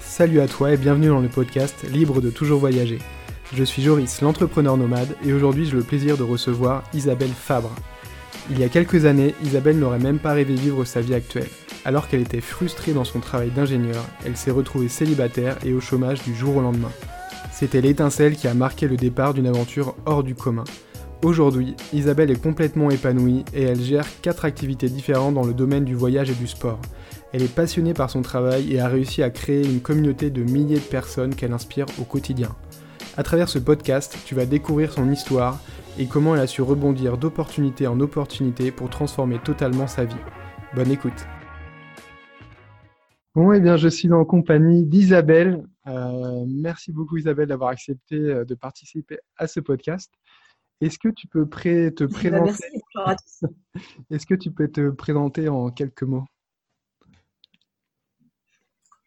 Salut à toi et bienvenue dans le podcast Libre de toujours voyager. Je suis Joris, l'entrepreneur nomade, et aujourd'hui j'ai le plaisir de recevoir Isabelle Fabre. Il y a quelques années, Isabelle n'aurait même pas rêvé vivre sa vie actuelle. Alors qu'elle était frustrée dans son travail d'ingénieur, elle s'est retrouvée célibataire et au chômage du jour au lendemain. C'était l'étincelle qui a marqué le départ d'une aventure hors du commun. Aujourd'hui, Isabelle est complètement épanouie et elle gère quatre activités différentes dans le domaine du voyage et du sport. Elle est passionnée par son travail et a réussi à créer une communauté de milliers de personnes qu'elle inspire au quotidien. À travers ce podcast, tu vas découvrir son histoire et comment elle a su rebondir d'opportunité en opportunité pour transformer totalement sa vie. Bonne écoute. Bon, eh bien, je suis en compagnie d'Isabelle. Euh, merci beaucoup, Isabelle, d'avoir accepté euh, de participer à ce podcast. Est-ce que tu peux te présenter? Merci, Est-ce que tu peux te présenter en quelques mots?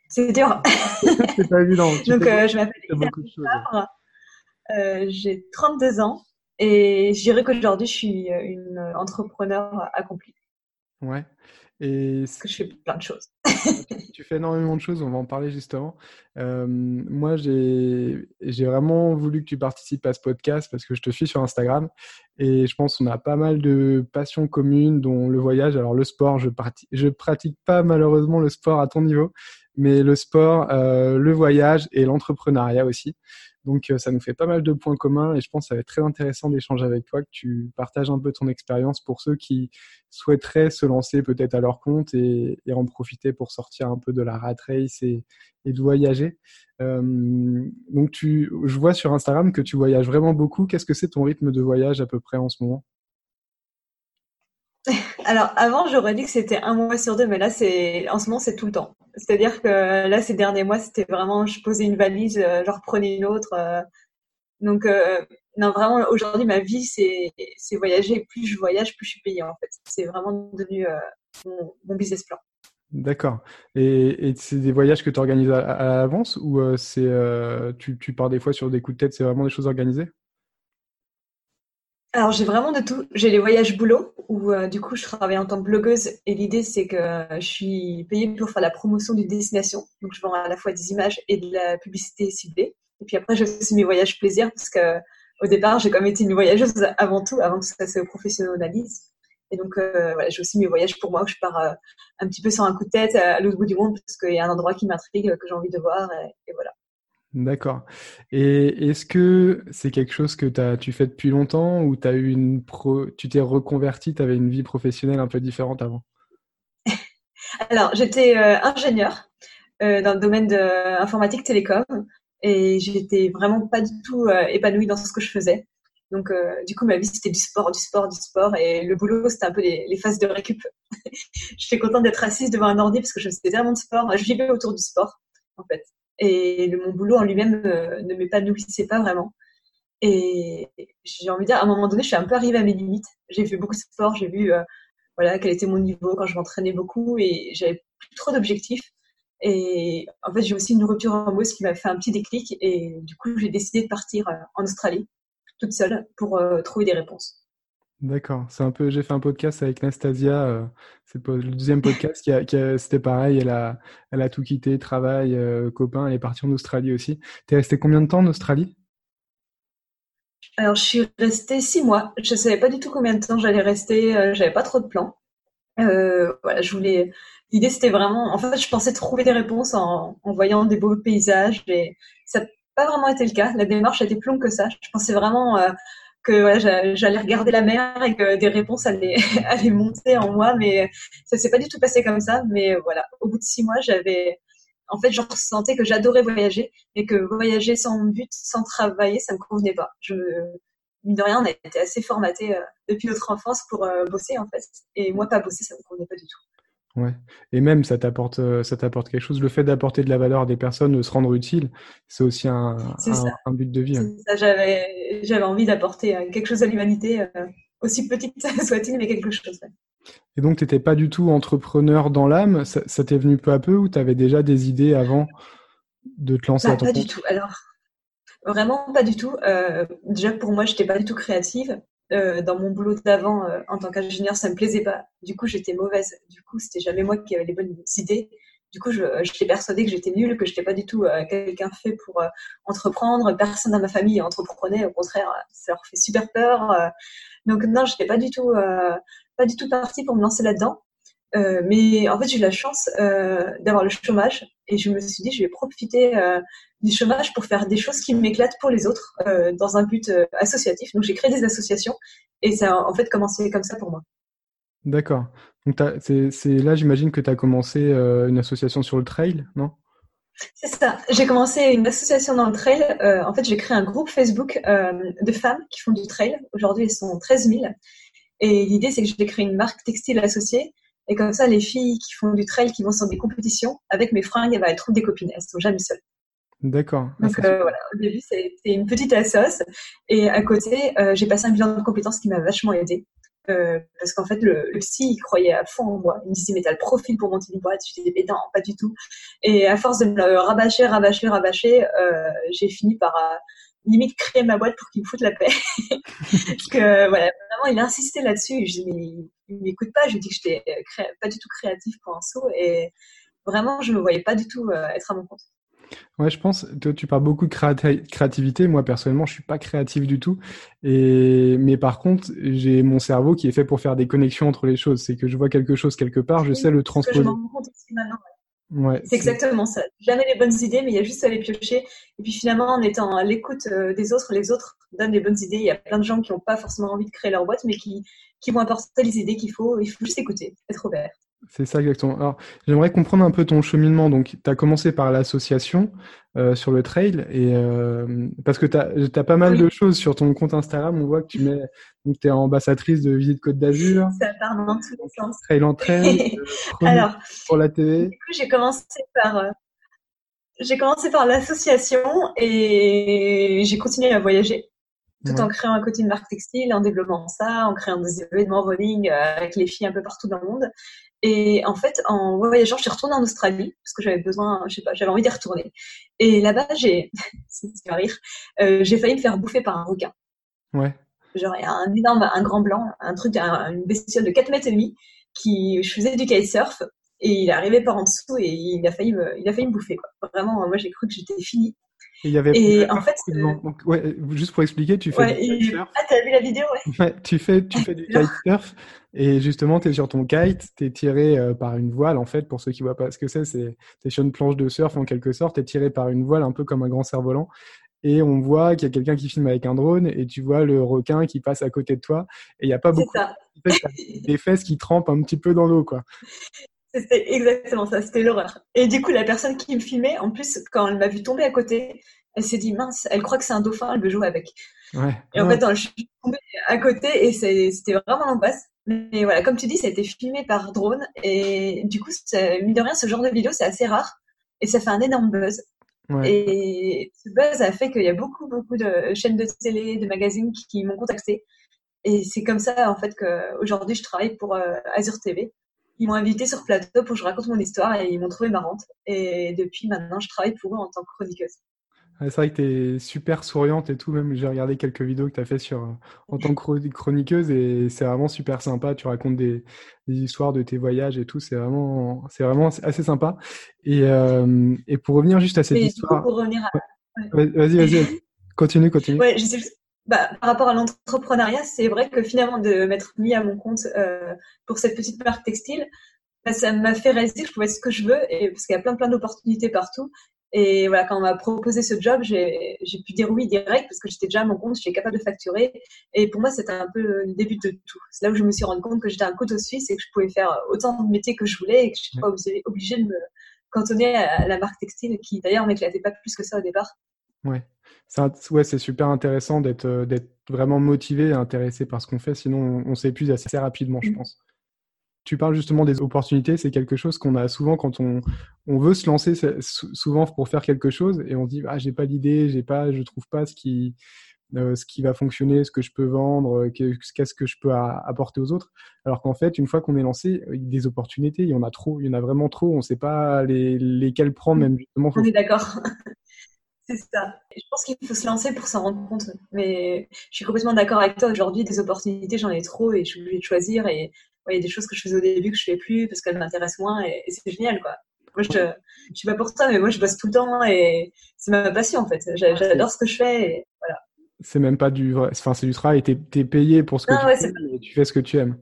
C'est dur. c'est pas évident. Donc, euh, je m'appelle euh, J'ai 32 ans et je dirais qu'aujourd'hui, je suis une entrepreneur accomplie. Ouais. Et Parce que je fais plein de choses. tu fais énormément de choses, on va en parler justement. moi, j'ai vraiment voulu que tu participes à ce podcast parce que je te suis sur Instagram et je pense qu'on a pas mal de passions communes, dont le voyage. Alors, le sport, je, je pratique pas malheureusement le sport à ton niveau, mais le sport, euh, le voyage et l'entrepreneuriat aussi. Donc euh, ça nous fait pas mal de points communs et je pense que ça va être très intéressant d'échanger avec toi, que tu partages un peu ton expérience pour ceux qui souhaiteraient se lancer peut-être à leur compte et, en profiter pour sortir un peu de la rat race et, de voyager. Euh, donc je vois sur Instagram que tu voyages vraiment beaucoup. Qu'est-ce que c'est ton rythme de voyage à peu près en ce moment? alors avant, j'aurais dit que c'était un mois sur deux, mais là, c'est en ce moment, c'est tout le temps. C'est-à-dire que là, ces derniers mois, c'était vraiment, je posais une valise, euh, je reprenais une autre. Euh. donc, euh, non, vraiment, aujourd'hui, ma vie, c'est, voyager. Plus je voyage, plus je suis payée, en fait. C'est vraiment devenu mon, business plan. D'accord. Et, c'est des voyages que tu organises à, à l'avance ou c'est tu, tu pars des fois sur des coups de tête, c'est vraiment des choses organisées? Alors j'ai vraiment de tout. J'ai les voyages boulot où euh, du coup je travaille en tant que blogueuse et l'idée c'est que je suis payée pour faire la promotion d'une destination. Donc je vends à la fois des images et de la publicité ciblée. Et puis après j'ai aussi mes voyages plaisir parce que au départ j'ai quand même été une voyageuse avant tout, avant que ça se professionnalise. Et donc euh, voilà, j'ai aussi mes voyages pour moi où je pars euh, un petit peu sur un coup de tête à l'autre bout du monde parce qu'il y a un endroit qui m'intrigue, que j'ai envie de voir et voilà. D'accord. Et est-ce que c'est quelque chose que tu fais depuis longtemps ou tu t'es reconverti, tu avais une vie professionnelle un peu différente avant? Alors, j'étais euh, ingénieur euh, dans le domaine de informatique télécom et j'étais vraiment pas du tout euh, épanouie dans ce que je faisais. Donc, du coup, ma vie, c'était du sport, du sport, du sport. Et le boulot, c'était un peu les, les, phases de récup. je suis contente d'être assise devant un ordi parce que je faisais tellement de sport. Je vivais autour du sport, en fait et le, mon boulot en lui-même euh, ne m'épanouissait pas vraiment. Et j'ai envie de dire, à un moment donné, je suis un peu arrivée à mes limites. J'ai fait beaucoup de sport, j'ai vu euh, voilà quel était mon niveau quand je m'entraînais beaucoup et j'avais plus trop d'objectifs. Et en fait, j'ai aussi une rupture amoureuse qui m'a fait un petit déclic et du coup, j'ai décidé de partir euh, en Australie toute seule pour trouver des réponses. D'accord. C'est un peu. J'ai fait un podcast avec Nastasia. Euh, c'est le deuxième podcast qui, a, c'était pareil. Elle a, elle a tout quitté, travail, euh, copain. Elle est partie en Australie aussi. T'es resté combien de temps en Australie? Alors, je suis restée six mois. Je savais pas du tout combien de temps j'allais rester. Euh, j'avais pas trop de plans. voilà, je voulais. L'idée, c'était vraiment. En fait, je pensais trouver des réponses en, en voyant des beaux paysages et ça n'a pas vraiment été le cas. La démarche a été plus longue que ça. Je pensais vraiment que j'allais regarder la mer et que des réponses allaient, monter en moi, mais ça s'est pas du tout passé comme ça. Mais voilà, au bout de six mois, j'avais, en fait, je ressentais que j'adorais voyager, mais que voyager sans but, sans travailler, ça me convenait pas. Je, mine de rien, on a été assez formaté euh, depuis notre enfance pour euh, bosser, en fait. Et moi, pas bosser, ça me convenait pas du tout. Ouais. Et même, ça t'apporte, euh, ça t'apporte quelque chose. Le fait d'apporter de la valeur à des personnes, de se rendre utile, c'est aussi un, un, but de vie. Ça, j'avais, j'avais envie d'apporter euh, quelque chose à l'humanité, euh, aussi petite soit-il, mais quelque chose. Et donc, tu n'étais pas du tout entrepreneur dans l'âme. Ça, t'est venu peu à peu ou tu avais déjà des idées avant de te lancer bah, à ton Pas compte? du tout. Alors, vraiment pas du tout. déjà, pour moi, je n'étais pas du tout créative. Euh, dans mon boulot d'avant, euh, en tant qu'ingénieur, ça me plaisait pas. Du coup, j'étais mauvaise. Du coup, c'était jamais moi qui avais les bonnes idées. Du coup, je, j'étais persuadée que j'étais nulle, que je n'étais pas du tout euh, quelqu'un fait pour entreprendre. Personne dans ma famille entreprenait. Au contraire, ça leur fait super peur. donc non, j'étais pas du tout, pas du tout partie pour me lancer là-dedans. Euh, mais en fait, j'ai eu la chance euh, d'avoir le chômage et je me suis dit, je vais profiter euh, du chômage pour faire des choses qui m'éclatent pour les autres dans un but associatif. Donc, j'ai créé des associations et ça a en fait commencé comme ça pour moi. D'accord. Donc, c'est là, j'imagine que tu as commencé une association sur le trail, non? C'est ça. J'ai commencé une association dans le trail. en fait, j'ai créé un groupe Facebook de femmes qui font du trail. Aujourd'hui, elles sont 13 000. Et l'idée, c'est que je vais créer une marque textile associée et comme ça, les filles qui font du trail, qui vont sur des compétitions, avec mes fringues, elles, elles trouvent des copines. Elles sont jamais seules. D'accord. Donc euh, voilà, au début, c'était une petite assoce. Et à côté, euh, j'ai passé un bilan de compétences qui m'a vachement aidé. Euh, parce qu'en fait, le, le psy, il croyait à fond en moi. Il me disait, mais t'as le profil pour monter une boîte. Je disais, mais non, pas du tout. Et à force de me rabâcher, rabâcher, rabâcher, euh, j'ai fini par limite créer ma boîte pour qu'il me foute la paix. Parce que voilà, vraiment, il a insisté là-dessus. Je dis, mais il m'écoute pas. Je lui dis que j'étais pas du tout créatif pour un saut. Et vraiment, je me voyais pas du tout euh, être à mon compte. Ouais, je pense, toi, tu parles beaucoup de créativité. Moi, personnellement, je suis pas créatif du tout. Et, mais par contre, j'ai mon cerveau qui est fait pour faire des connexions entre les choses. C'est que je vois quelque chose quelque part, je sais le transposer. je m'en compte aussi maintenant. Ouais, c'est exactement ça. Jamais les bonnes idées, mais il y a juste à les piocher. Et puis finalement, en étant à l'écoute euh, des autres, les autres donnent des bonnes idées. Il y a plein de gens qui n'ont pas forcément envie de créer leur boîte, mais qui, qui vont apporter les idées qu'il faut. Il faut juste écouter, être ouvert. C'est ça exactement. Alors, j'aimerais comprendre un peu ton cheminement. Donc, tu as commencé par l'association euh, sur le trail, et euh, parce que tu as, pas mal de choses sur ton compte Instagram. On voit que tu mets, donc es ambassadrice de Visite Côte d'Azur. Ça part dans tous les sens. Trail en trail. Alors, pour la télé. Du coup, j'ai commencé par. Euh, j'ai commencé par l'association et j'ai continué à voyager tout en créant un côté de marque textile, en développant ça, en créant des événements running avec les filles un peu partout dans le monde. Et en fait, en voyageant, je suis retournée en Australie parce que j'avais besoin, je sais pas, j'avais envie d'y retourner. Et là-bas, j'ai, c'est rire, euh, j'ai failli me faire bouffer par un requin. Ouais. Genre, il y a un énorme, un grand blanc, un truc, une bestiole de 4 mètres et demi qui, je faisais du kitesurf et il est arrivé par en dessous et il a failli me, il a failli me bouffer, quoi. Vraiment, moi, j'ai cru que j'étais finie. Et il y avait et en fait, donc, ouais, juste pour expliquer, tu fais ouais, du kitesurf. Ah, t'as vu la vidéo, ouais. ouais tu fais, tu fais du kitesurf et justement, tu es sur ton kite, tu es tiré euh, par une voile, en fait, pour ceux qui voient pas ce que c'est, c'est es sur une planche de surf en quelque sorte, tu es tiré par une voile un peu comme un grand cerf-volant. Et on voit qu'il y a quelqu'un qui filme avec un drone et tu vois le requin qui passe à côté de toi. Et il n'y a pas beaucoup ça. des fesses qui trempent un petit peu dans l'eau, quoi. C'était exactement ça, c'était l'horreur. Et du coup, la personne qui me filmait, en plus, quand elle m'a vu tomber à côté, elle s'est dit mince, elle croit que c'est un dauphin, elle veut jouer avec. Ouais. Et en fait, je suis tombée à côté et c'était vraiment l'angoisse. Mais voilà, comme tu dis, ça a été filmé par drone et du coup, mine de rien, ce genre de vidéo, c'est assez rare et ça fait un énorme buzz. Ouais. Et ce buzz a fait qu'il y a beaucoup, beaucoup de chaînes de télé, de magazines qui, m'ont contacté. Et c'est comme ça, en fait, qu'aujourd'hui, je travaille pour euh, Azure TV. Ils m'ont invité sur plateau pour que je raconte mon histoire et ils m'ont trouvé marrante. Et depuis maintenant, je travaille pour eux en tant que chroniqueuse c'est vrai que tu es super souriante et tout. Même j'ai regardé quelques vidéos que tu as fait sur, euh, en tant que chroniqueuse et c'est vraiment super sympa. Tu racontes des, des histoires de tes voyages et tout. C'est vraiment, c'est vraiment assez sympa. Et, euh, et pour revenir juste à cette histoire. Pour revenir à... Vas-y, vas-y, continue, continue. Ouais, je sais, bah, par rapport à l'entrepreneuriat, c'est vrai que finalement, de m'être mis à mon compte euh, pour cette petite marque textile, bah, ça m'a fait réaliser que je pouvais être ce que je veux et parce qu'il y a plein plein d'opportunités partout et voilà, quand on m'a proposé ce job, j'ai pu dire oui direct parce que j'étais déjà à mon compte, j'étais capable de facturer. Et pour moi, c'était un peu le début de tout. C'est là où je me suis rendu compte que j'étais un couteau suisse et que je pouvais faire autant de métiers que je voulais et que je n'étais pas obligée de me cantonner à la marque textile qui d'ailleurs m'éclatait pas plus que ça au départ. Ouais. C'est ouais, super intéressant d'être vraiment motivé et intéressé par ce qu'on fait, sinon on, on s'épuise assez rapidement, je mmh. pense tu parles justement des opportunités, c'est quelque chose qu'on a souvent quand on, on veut se lancer souvent pour faire quelque chose et on se dit ah j'ai pas l'idée, j'ai pas, je trouve pas ce qui euh, ce qui va fonctionner, ce que je peux vendre, euh, qu'est-ce que je peux apporter aux autres. Alors qu'en fait, une fois qu'on est lancé, il y a des opportunités, il y en a trop, il y en a vraiment trop, on ne sait pas les, lesquelles prendre même justement. On est d'accord. C'est ça. Je pense qu'il faut se lancer pour s'en rendre compte. Mais je suis complètement d'accord avec toi. Aujourd'hui, des opportunités, j'en ai trop et je suis obligée de choisir. Et il y a des choses que je faisais au début que je fais plus parce qu'elles m'intéressent moins et, c'est génial, quoi. Moi, je, je suis pas pour ça, mais moi, je bosse tout le temps et c'est ma passion, en fait. J'adore ce que je fais et voilà. C'est même pas du vrai, enfin, c'est du travail. T'es es payé pour ce que tu fais et tu fais ce que tu aimes.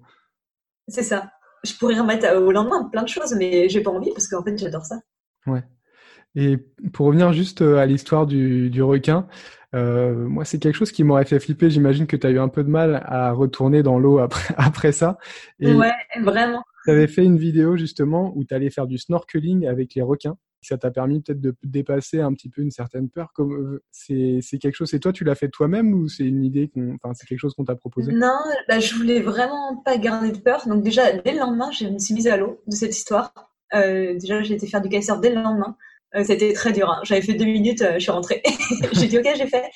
C'est ça. Je pourrais remettre au lendemain plein de choses, mais j'ai pas envie parce qu'en fait, j'adore ça. Ouais. Et pour revenir juste euh, à l'histoire du, du, requin, euh, moi, c'est quelque chose qui m'aurait fait flipper. J'imagine que tu as eu un peu de mal à retourner dans l'eau après, après ça. Et ouais, vraiment. Tu avais fait une vidéo justement où tu allais faire du snorkeling avec les requins. Ça t'a permis peut-être de dépasser un petit peu une certaine peur. Euh, c'est quelque chose. C'est toi, tu l'as fait toi-même ou c'est une idée Enfin, c'est quelque chose qu'on t'a proposé? Non, bah, je voulais vraiment pas garder de peur. Donc déjà, dès le lendemain, je me suis mise à l'eau de cette histoire. Euh, déjà, j'ai été faire du kitesurf dès le lendemain. Euh, c'était très dur. Hein. J'avais fait deux minutes, euh, je suis rentrée. j'ai dit ok, j'ai fait.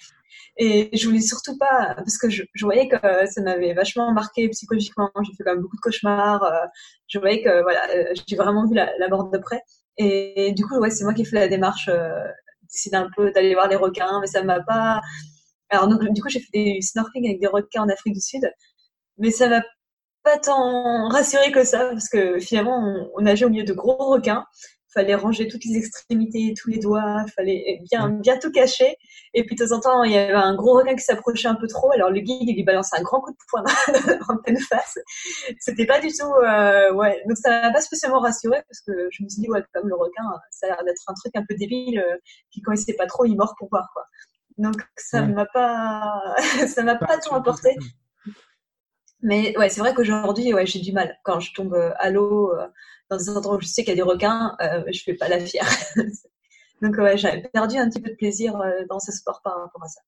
Et je voulais surtout pas, parce que je, voyais que ça m'avait vachement marqué psychologiquement. J'ai fait quand même beaucoup de cauchemars. Euh, je voyais que voilà, j'ai vraiment vu la, la de près. Et, du coup, ouais, c'est moi qui ai fait la démarche, euh, d'essayer un peu d'aller voir les requins, mais ça m'a pas. Alors du coup, j'ai fait des snorkeling avec des requins en Afrique du Sud, mais ça m'a pas tant rassuré que ça, parce que finalement, on, on nageait au milieu de gros requins fallait ranger toutes les extrémités, tous les doigts, fallait bien bien tout cacher. Et puis de temps en temps, il y avait un gros requin qui s'approchait un peu trop. Alors le guide il lui balance un grand coup de poing en pleine face. C'était pas du tout euh, ouais. Donc ça m'a pas spécialement rassuré parce que je me suis dit ouais comme le requin, ça a l'air d'être un truc un peu débile euh, qui connaissait pas trop, il mord pour voir quoi. Donc ça m'a pas ça m'a pas, tout apporté. Mais ouais, c'est vrai qu'aujourd'hui, ouais, j'ai du mal quand je tombe à l'eau. Euh, dans des endroits où je sais qu'il y a des requins, euh, je fais pas la fière. Donc ouais, j'avais perdu un petit peu de plaisir euh, dans ce sport par rapport à ça.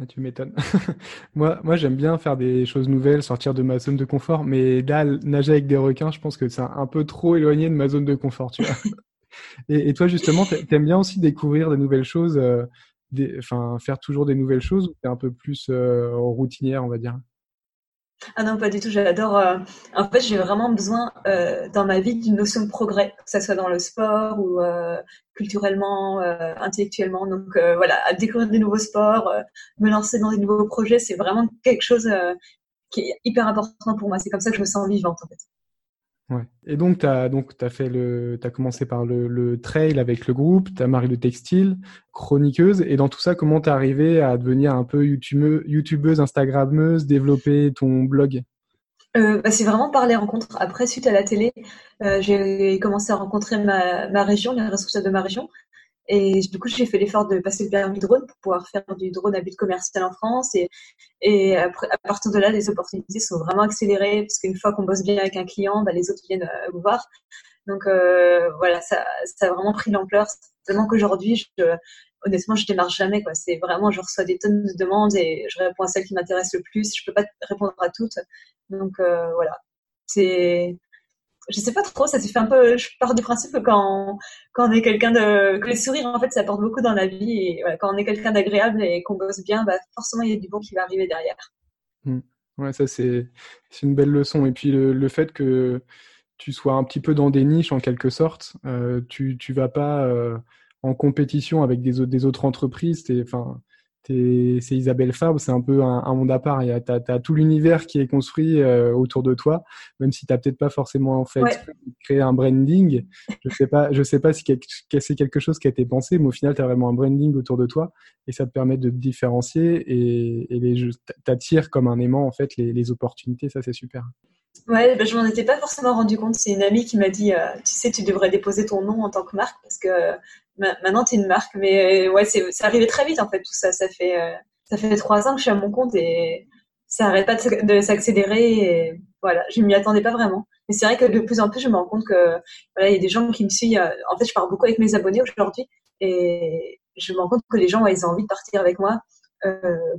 Ah, tu m'étonnes. moi, moi j'aime bien faire des choses nouvelles, sortir de ma zone de confort, mais là, nager avec des requins, je pense que c'est un peu trop éloigné de ma zone de confort. Tu vois et, toi, justement, t'aimes bien aussi découvrir de nouvelles choses, euh, faire toujours des nouvelles choses, ou t'es un peu plus euh, routinière, on va dire? Ah non, pas du tout. J'adore. Euh, en fait, j'ai vraiment besoin euh, dans ma vie d'une notion de progrès, que ce soit dans le sport ou euh, culturellement, intellectuellement. Donc voilà, à découvrir des nouveaux sports, me lancer dans des nouveaux projets, c'est vraiment quelque chose qui est hyper important pour moi. C'est comme ça que je me sens vivante en fait. Ouais. Et donc, tu as, as, fait le, as commencé par le, trail avec le groupe, tu as Marie le textile, chroniqueuse. Et dans tout ça, comment t'es arrivé à devenir un peu youtubeuse, YouTubeuse, Instagrammeuse, développer ton blog? Euh, bah, C'est vraiment par les rencontres. Après, suite à la télé, euh, j'ai commencé à rencontrer ma, ma région, les responsables de ma région. Et du coup, j'ai fait l'effort de passer le permis drone pour pouvoir faire du drone à but commercial en France. Et, et à partir de là, les opportunités sont vraiment accélérées parce qu'une fois qu'on bosse bien avec un client, bah, les autres viennent euh, vous voir. Donc euh, voilà, ça, ça a vraiment pris l'ampleur. Tellement qu'aujourd'hui, honnêtement, je démarre jamais. Quoi. C'est vraiment, je reçois des tonnes de demandes et je réponds à celles qui m'intéressent le plus. Je peux pas répondre à toutes. Donc euh, voilà, c'est je sais pas trop, ça s'est fait un peu. Je pars du principe que quand, quand on est quelqu'un de. que les sourires, en fait, ça apporte beaucoup dans la vie. Et quand on est quelqu'un d'agréable et qu'on bosse bien, bah, forcément, il y a du bon qui va arriver derrière. Mmh. Ouais, ça, c'est une belle leçon. Et puis, le, le, fait que tu sois un petit peu dans des niches, en quelque sorte, euh, tu, tu vas pas euh, en compétition avec des, des autres entreprises. Enfin, c'est Isabelle Fabre, c'est un peu un, monde à part. Tu as, tout l'univers qui est construit euh, autour de toi, même si tu n'as peut-être pas forcément fait créer un branding. Je sais pas, je sais pas si c'est quelque chose qui a été pensé, mais au final, tu as vraiment un branding autour de toi et ça te permet de te différencier et, et t'attires comme un aimant en fait les, les opportunités. Ça, c'est super. Ouais, ben, je m'en étais pas forcément rendu compte. C'est une amie qui m'a dit, euh, tu sais, tu devrais déposer ton nom en tant que marque parce que maintenant tu es une marque. Mais euh, ouais, c'est arrivé très vite en fait tout ça. Ça fait euh, ça fait trois ans que je suis à mon compte et ça arrête pas de, s'accélérer. Et voilà, je m'y attendais pas vraiment. Mais c'est vrai que de plus en plus, je me rends compte que voilà, il y a des gens qui me suivent. En fait, je parle beaucoup avec mes abonnés aujourd'hui et je me rends compte que les gens, ils ont envie de partir avec moi.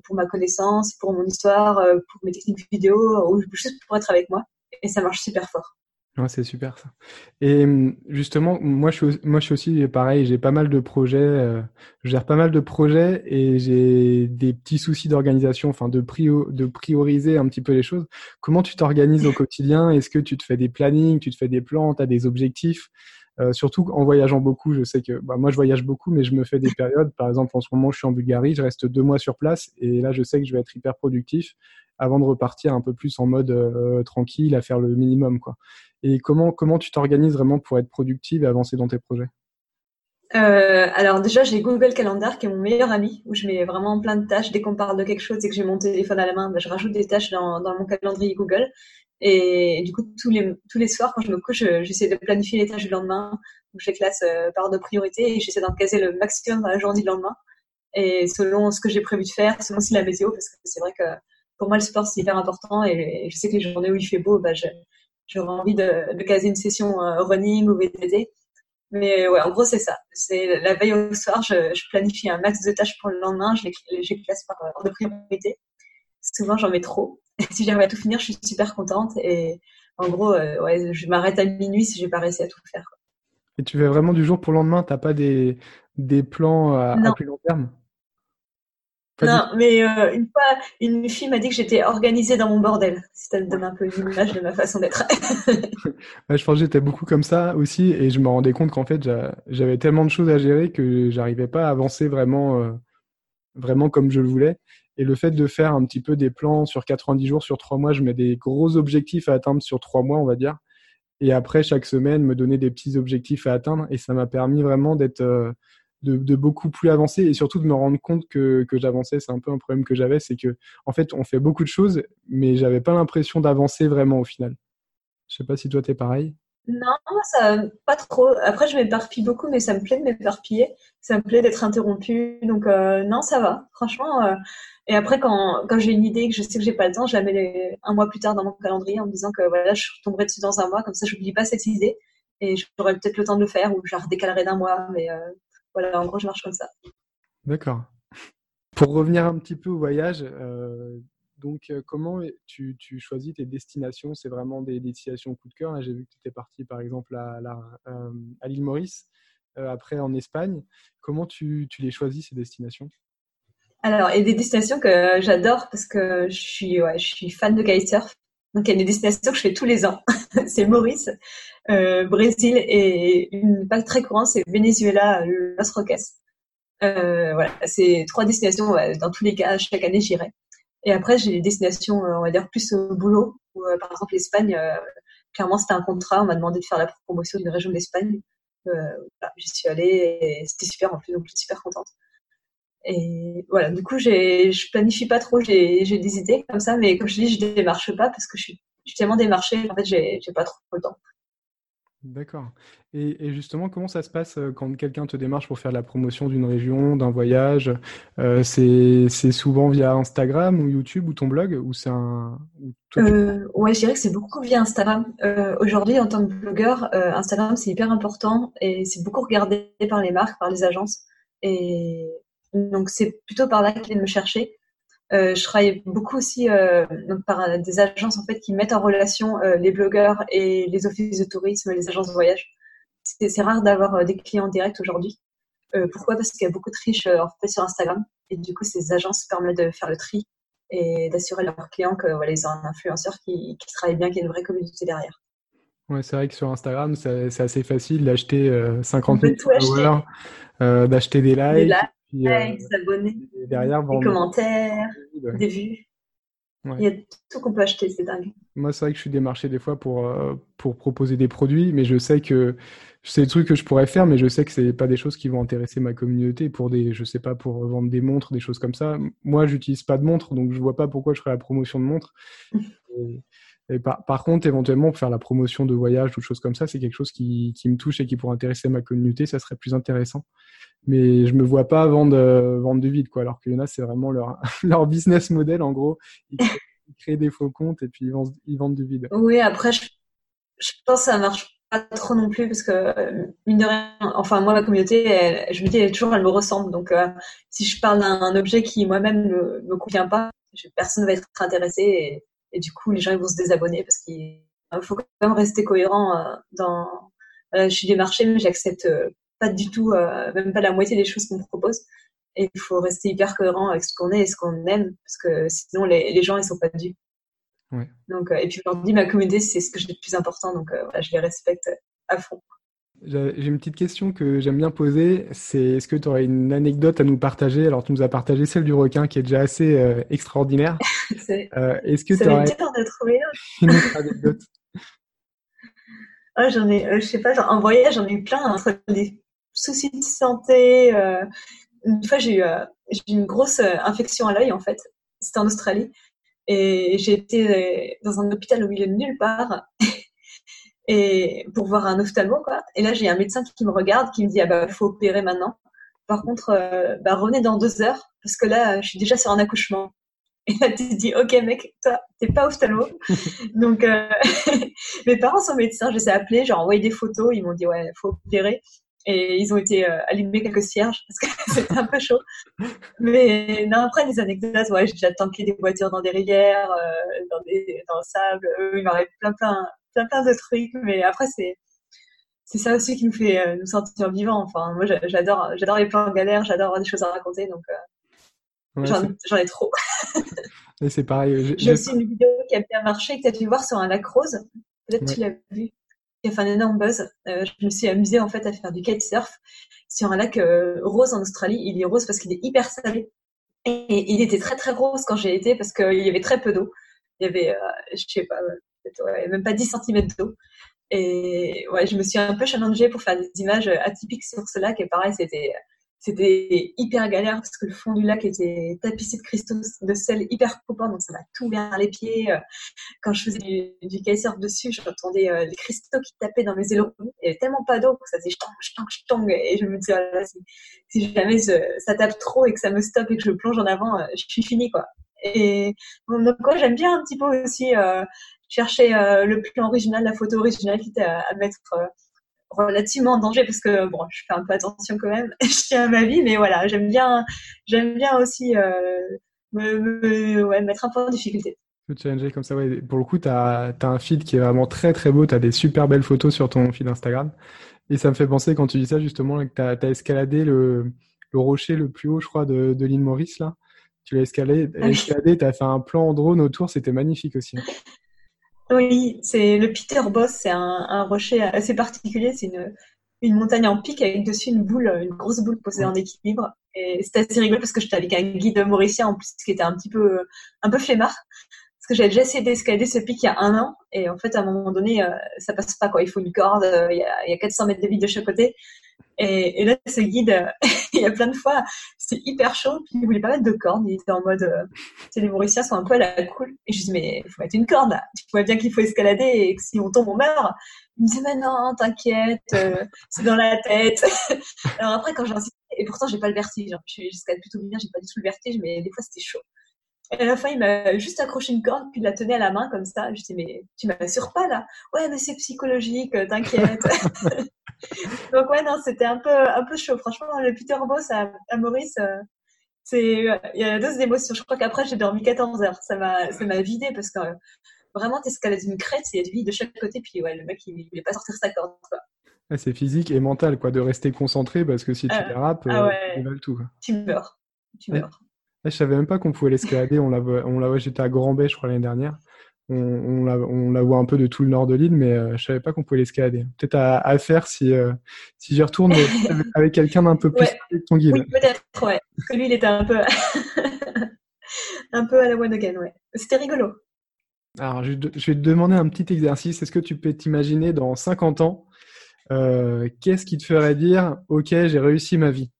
pour ma connaissance, pour mon histoire, pour mes techniques vidéo, ou juste pour être avec moi. Et ça marche super fort c'est super ça. Et hum, justement, moi je suis, moi aussi pareil, j'ai pas mal de projets, euh, je gère pas mal de projets et j'ai des petits soucis d'organisation, enfin de, de prioriser un petit peu les choses. Comment tu t'organises au quotidien? Est-ce que tu te fais des plannings, tu te fais des plans, tu as des objectifs? Euh, surtout en voyageant beaucoup, je sais que bah, moi je voyage beaucoup, mais je me fais des périodes. Par exemple, en ce moment, je suis en Bulgarie, je reste deux mois sur place, et là, je sais que je vais être hyper productif avant de repartir un peu plus en mode euh, tranquille, à faire le minimum, quoi. Et comment comment tu t'organises vraiment pour être productive et avancer dans tes projets? Euh, alors déjà, j'ai Google Calendar qui est mon meilleur ami, où je mets vraiment plein de tâches. Dès qu'on parle de quelque chose et que j'ai mon téléphone à la main, ben, je rajoute des tâches dans, mon calendrier Google. Et du coup, tous les, tous les soirs, quand je me couche, j'essaie de planifier les tâches du lendemain. Donc, je les classe euh, par de priorité et j'essaie d'en caser le maximum dans la journée du lendemain. Et selon ce que j'ai prévu de faire, selon aussi la météo, parce que c'est vrai que pour moi, le sport, c'est hyper important. Et je sais que les journées où il fait beau, bah, j'aurais envie de, de, caser une session euh, running ou VTT. Mais ouais, en gros, c'est ça. C'est la veille au soir, je, je, planifie un max de tâches pour le lendemain, je les, classe par de priorité. Souvent, j'en mets trop. Si j'arrive à tout finir, je suis super contente. Et en gros, euh, ouais, je m'arrête à minuit si j'ai pas réussi à tout faire. Et tu fais vraiment du jour pour le lendemain? T'as pas des, des plans à, à plus long terme? Non, mais euh, une fois, une fille m'a dit que j'étais organisée dans mon bordel. Si ça te donne un peu l'image de ma façon d'être. je pense que j'étais beaucoup comme ça aussi, et je me rendais compte qu'en fait, j'avais tellement de choses à gérer que j'arrivais pas à avancer vraiment, euh, vraiment comme je le voulais. Et le fait de faire un petit peu des plans sur 90 jours, sur 3 mois, je mets des gros objectifs à atteindre sur 3 mois, on va dire. Et après, chaque semaine, me donner des petits objectifs à atteindre. Et ça m'a permis vraiment d'être euh, de, beaucoup plus avancer et surtout de me rendre compte que, que j'avançais. C'est un peu un problème que j'avais, c'est que en fait, on fait beaucoup de choses, mais j'avais pas l'impression d'avancer vraiment au final. Je sais pas si toi t'es pareil. Non, ça, pas trop. Après, je m'éparpille beaucoup, mais ça me plaît de m'éparpiller. Ça me plaît d'être interrompu. Donc, euh, non, ça va. Franchement. Euh, et après, quand, quand j'ai une idée que je sais que j'ai pas le temps, je la mets un mois plus tard dans mon calendrier en me disant que voilà, je tomberai dessus dans un mois. Comme ça, je n'oublie pas cette idée et j'aurai peut-être le temps de le faire ou je la redécalerai d'un mois. Mais euh, voilà, en gros, je marche comme ça. D'accord. Pour revenir un petit peu au voyage, donc euh, comment tu, choisis tes destinations? C'est vraiment des destinations coup de cœur. J'ai vu que tu étais parti par exemple à, euh, l'île Maurice, après en Espagne. Comment tu, les choisis ces destinations? Alors, il y a des destinations que j'adore parce que je suis, fan de kitesurf. Donc, il y a des destinations que je fais tous les ans. c'est Maurice, euh, Brésil et une pas très courante, c'est Venezuela, Los Roques. Euh, voilà, c'est trois destinations. dans tous les cas, chaque année, j'irai. Et après, j'ai des destinations, euh, on va dire, plus au boulot. Où, euh, par exemple, l'Espagne, euh, clairement, c'était un contrat. On m'a demandé de faire la promotion d'une région d'Espagne. Voilà, J'y suis allée et c'était super en plus, donc je suis super contente. Et voilà, du coup, je planifie pas trop, j'ai des idées comme ça, mais comme je dis, je démarche pas parce que je suis, je suis tellement démarchée, en fait, j'ai pas trop le temps. D'accord. Et, justement, comment ça se passe euh, quand quelqu'un te démarche pour faire la promotion d'une région, d'un voyage euh, C'est souvent via Instagram ou YouTube ou ton blog ou c'est un euh, Ouais, je dirais que c'est beaucoup via Instagram. Aujourd'hui, en tant que blogueur, Instagram c'est hyper important et c'est beaucoup regardé par les marques, par les agences. Et donc c'est plutôt par là qu'ils viennent me chercher. Euh, je travaille beaucoup aussi euh, donc par des agences en fait qui mettent en relation euh, les blogueurs et les offices de tourisme, les agences de voyage. C'est rare d'avoir euh, des clients directs aujourd'hui. Euh, pourquoi? Parce qu'il y a beaucoup de triches en fait sur Instagram et du coup ces agences permettent de faire le tri et d'assurer leurs clients que voilà ils ont un influenceur qui, qui travaille bien, qui a une vraie communauté derrière. Ouais, c'est vrai que sur Instagram, c'est assez facile d'acheter 50 000 followers, d'acheter des likes, puis, euh, s'abonner, derrière, des commentaires, des vues. Il y a tout qu'on peut acheter, c'est dingue. Moi, c'est vrai que je suis démarché des fois pour, euh, pour proposer des produits, mais je sais que c'est des trucs que je pourrais faire, mais je sais que c'est pas des choses qui vont intéresser ma communauté pour des, je sais pas, pour vendre des montres, des choses comme ça. Moi, j'utilise pas de montres, donc je vois pas pourquoi je ferais la promotion de montres. et, par, contre, éventuellement, faire la promotion de voyage ou de choses comme ça, c'est quelque chose qui, me touche et qui pourrait intéresser ma communauté, ça serait plus intéressant. Mais je me vois pas vendre euh, du vide quoi alors qu'il y c'est vraiment leur business model en gros. Ils créent, des faux comptes et puis ils vendent du vide. Oui après je, pense que ça marche pas trop non plus parce que mine de rien enfin moi ma communauté je me dis elle, toujours elle me ressemble. Donc euh, si je parle d'un objet qui moi-même me, me convient pas personne va être intéressé et, du coup les gens ils vont se désabonner parce qu'il faut quand même rester cohérent euh, dans je suis démarché mais j'accepte pas du tout, euh, même pas la moitié des choses qu'on me propose. Et il faut rester hyper cohérent avec ce qu'on est et ce qu'on aime, parce que sinon les, les gens ils sont pas. Ouais. Donc, euh, et puis aujourd'hui, ma communauté, c'est ce que j'ai de plus important, donc euh, voilà, je les respecte à fond. J'ai une petite question que j'aime bien poser, c'est est-ce que tu aurais une anecdote à nous partager? Alors tu nous as partagé celle du requin qui est déjà assez euh, extraordinaire. euh, est-ce que tu aurais de trouver, une autre anecdote? Ah, J'en ai, euh, je sais pas, en voyage j'en ai eu plein entre des soucis de santé. Euh, une fois j'ai eu, j'ai eu une grosse infection à l'œil en fait. C'était en Australie et j'ai été dans un hôpital au milieu de nulle part et pour voir un ophtalmo quoi. Et là j'ai un médecin qui me regarde, qui me dit ah bah faut opérer maintenant. Par contre, euh, bah revenez dans deux heures parce que là je suis déjà sur un accouchement. Et là tu te dis ok mec, toi t'es pas ophtalmo. Donc euh, mes parents sont médecins, je les ai appelés, j'ai envoyé des photos, ils m'ont dit ouais faut opérer. Et ils ont été euh, allumés quelques cierges parce que c'était un peu chaud. Mais non, après les anecdotes, ouais, j'ai tanké des voitures dans des rivières, euh, dans, des, dans le sable. il m'arrive plein, plein, plein, plein de trucs. Mais après, c'est c'est ça aussi qui nous fait euh, nous sentir vivants. Enfin, moi, j'adore, j'adore les plans en galère, j'adore avoir des choses à raconter, donc euh, j'en ai trop. c'est pareil. J'ai aussi une vidéo qui a bien marché que tu as pu voir sur un lac rose. Peut-être que tu l'as vu. Qui a fait un énorme buzz. Euh, je me suis amusée en fait à faire du kitesurf sur un lac rose en Australie. Il est rose parce qu'il est hyper salé. Et il était très très rose quand j'ai été parce qu'il y avait très peu d'eau. Il y avait, je sais pas, même pas 10 cm d'eau. Et ouais, je me suis un peu challengée pour faire des images atypiques sur ce lac. Et pareil, c'était hyper galère parce que le fond du lac était tapissé de cristaux de sel hyper coupants, donc ça m'a tout vers les pieds. Quand je faisais du, du kitesurf dessus, j'entendais euh, les cristaux qui tapaient dans mes ailerons. Il y avait tellement pas d'eau que ça faisait chtang, chtang, chtang. Et je me disais, oh si, si, jamais ça tape trop et que ça me stoppe et que je plonge en avant, euh, je suis finie, quoi. Et donc, quoi, j'aime bien un petit peu aussi euh, chercher euh, le plan original, la photo originale, quitte à, à mettre euh, relativement en danger parce que bon, je fais un peu attention quand même. je tiens à ma vie, mais voilà, j'aime bien, j'aime bien aussi euh, me, me ouais, mettre un peu en difficulté. Challenger comme ça, ouais. Pour le coup, tu as, as, un feed qui est vraiment très très beau. Tu as des super belles photos sur ton feed Instagram. Et ça me fait penser quand tu dis ça justement que tu as, as, escaladé le, le, rocher le plus haut, je crois, de, de l'île Maurice là. Tu l'as escaladé, ah escaladé tu as fait un plan en drone autour, c'était magnifique aussi. Oui, c'est le Peter Boss, c'est un, un, rocher assez particulier. C'est une, une montagne en pic avec dessus une boule, une grosse boule posée en équilibre. Et c'était assez rigolo parce que j'étais avec un guide mauricien en plus qui était un petit peu, un peu flemmard. Parce que j'avais déjà essayé d'escalader ce pic il y a un an. Et en fait, à un moment donné, euh, ça passe pas, quoi. Il faut une corde, euh, il, y a, il y a 400 mètres de vide de chaque côté. Et, et, là, ce guide, il y a plein de fois, c'était hyper chaud, puis il voulait pas mettre de corde. Il était en mode, euh, les Mauriciens sont un peu à la cool. Et je dis, mais il faut mettre une corde là. Tu vois bien qu'il faut escalader et que si on tombe, on meurt. Il me disait, mais non, t'inquiète, euh, c'est dans la tête. Alors après, quand j'ai insisté, et pourtant, j'ai pas le vertige. Hein. J'escalade plutôt bien, j'ai pas du tout le vertige, mais des fois, c'était chaud. Et à la fin, il m'a juste accroché une corde, puis il la tenait à la main comme ça. Je dis, mais tu m'assures pas là Ouais, mais c'est psychologique, t'inquiète. Donc ouais, non, c'était un peu, un peu chaud. Franchement, le Peter Boss à, à Maurice, euh, c'est, il y a deux émotions. Je crois qu'après, j'ai dormi 14 heures. Ça m'a, ça m'a vidé parce que euh, vraiment, t'escalades une crête, il y a du vide de chaque côté, puis ouais, le mec, il, il voulait pas sortir sa corde, quoi. c'est physique et mental, quoi, de rester concentré parce que si tu euh, dérapes, ah ouais, tout. Quoi. Tu meurs. Tu meurs. Je savais même pas qu'on pouvait l'escalader. on la on la j'étais à Grand Bay, je crois, l'année dernière on, la, on, la, voit un peu de tout le nord de l'île, mais euh, je savais pas qu'on pouvait l'escalader. Peut-être à, faire si, euh, si j'y retourne avec quelqu'un d'un peu plus ouais. ton guide. Oui, peut-être, ouais. Parce que lui, il était un peu, un peu à la one again, ouais. C'était rigolo. Alors, je, vais te demander un petit exercice. Est-ce que tu peux t'imaginer dans 50 ans, euh, qu'est-ce qui te ferait dire, OK, j'ai réussi ma vie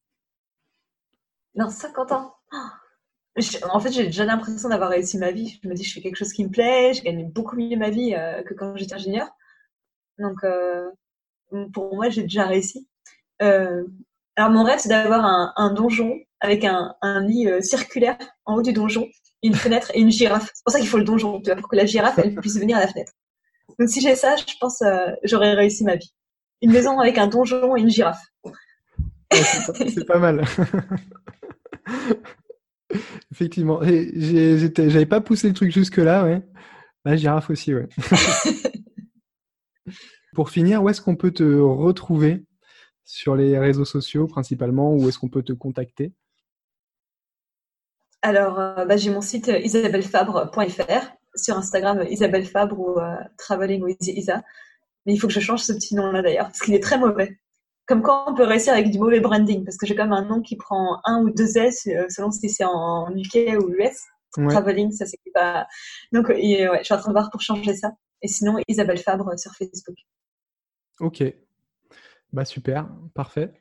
Dans 50 ans en fait, j'ai déjà l'impression d'avoir réussi ma vie. Je me dis, je fais quelque chose qui me plaît, je gagne beaucoup mieux ma vie euh, que quand j'étais ingénieur. Donc, euh, pour moi, j'ai déjà réussi. Euh, alors, mon rêve, c'est d'avoir un, donjon avec un, lit circulaire en haut du donjon, une fenêtre et une girafe. C'est pour ça qu'il faut le donjon, tu vois, pour que la girafe, elle puisse venir à la fenêtre. Donc, si j'ai ça, je pense j'aurais réussi ma vie. Une maison avec un donjon et une girafe. c'est pas mal. Effectivement. J'avais pas poussé le truc jusque-là, ouais. La girafe aussi, ouais. Pour finir, où est-ce qu'on peut te retrouver sur les réseaux sociaux principalement Où est-ce qu'on peut te contacter? Alors, euh, bah, j'ai mon site isabellefabre.fr, sur Instagram Isabelle Fabre ou euh, Traveling with Isa. Mais il faut que je change ce petit nom-là d'ailleurs, parce qu'il est très mauvais. Comme quand on peut réussir avec du mauvais branding, parce que j'ai comme un nom qui prend un ou deux S euh, selon si c'est en UK ou US. Traveling, ça c'est pas. Donc, et, ouais, je suis en train de voir pour changer ça. Et sinon, Isabelle Fabre sur Facebook. Ok. Bah super, parfait.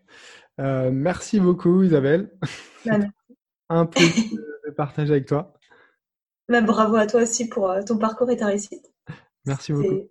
Euh, merci beaucoup Isabelle. Bah, un plaisir de partager avec toi. Bah, bravo à toi aussi pour euh, ton parcours et ta réussite. Merci beaucoup.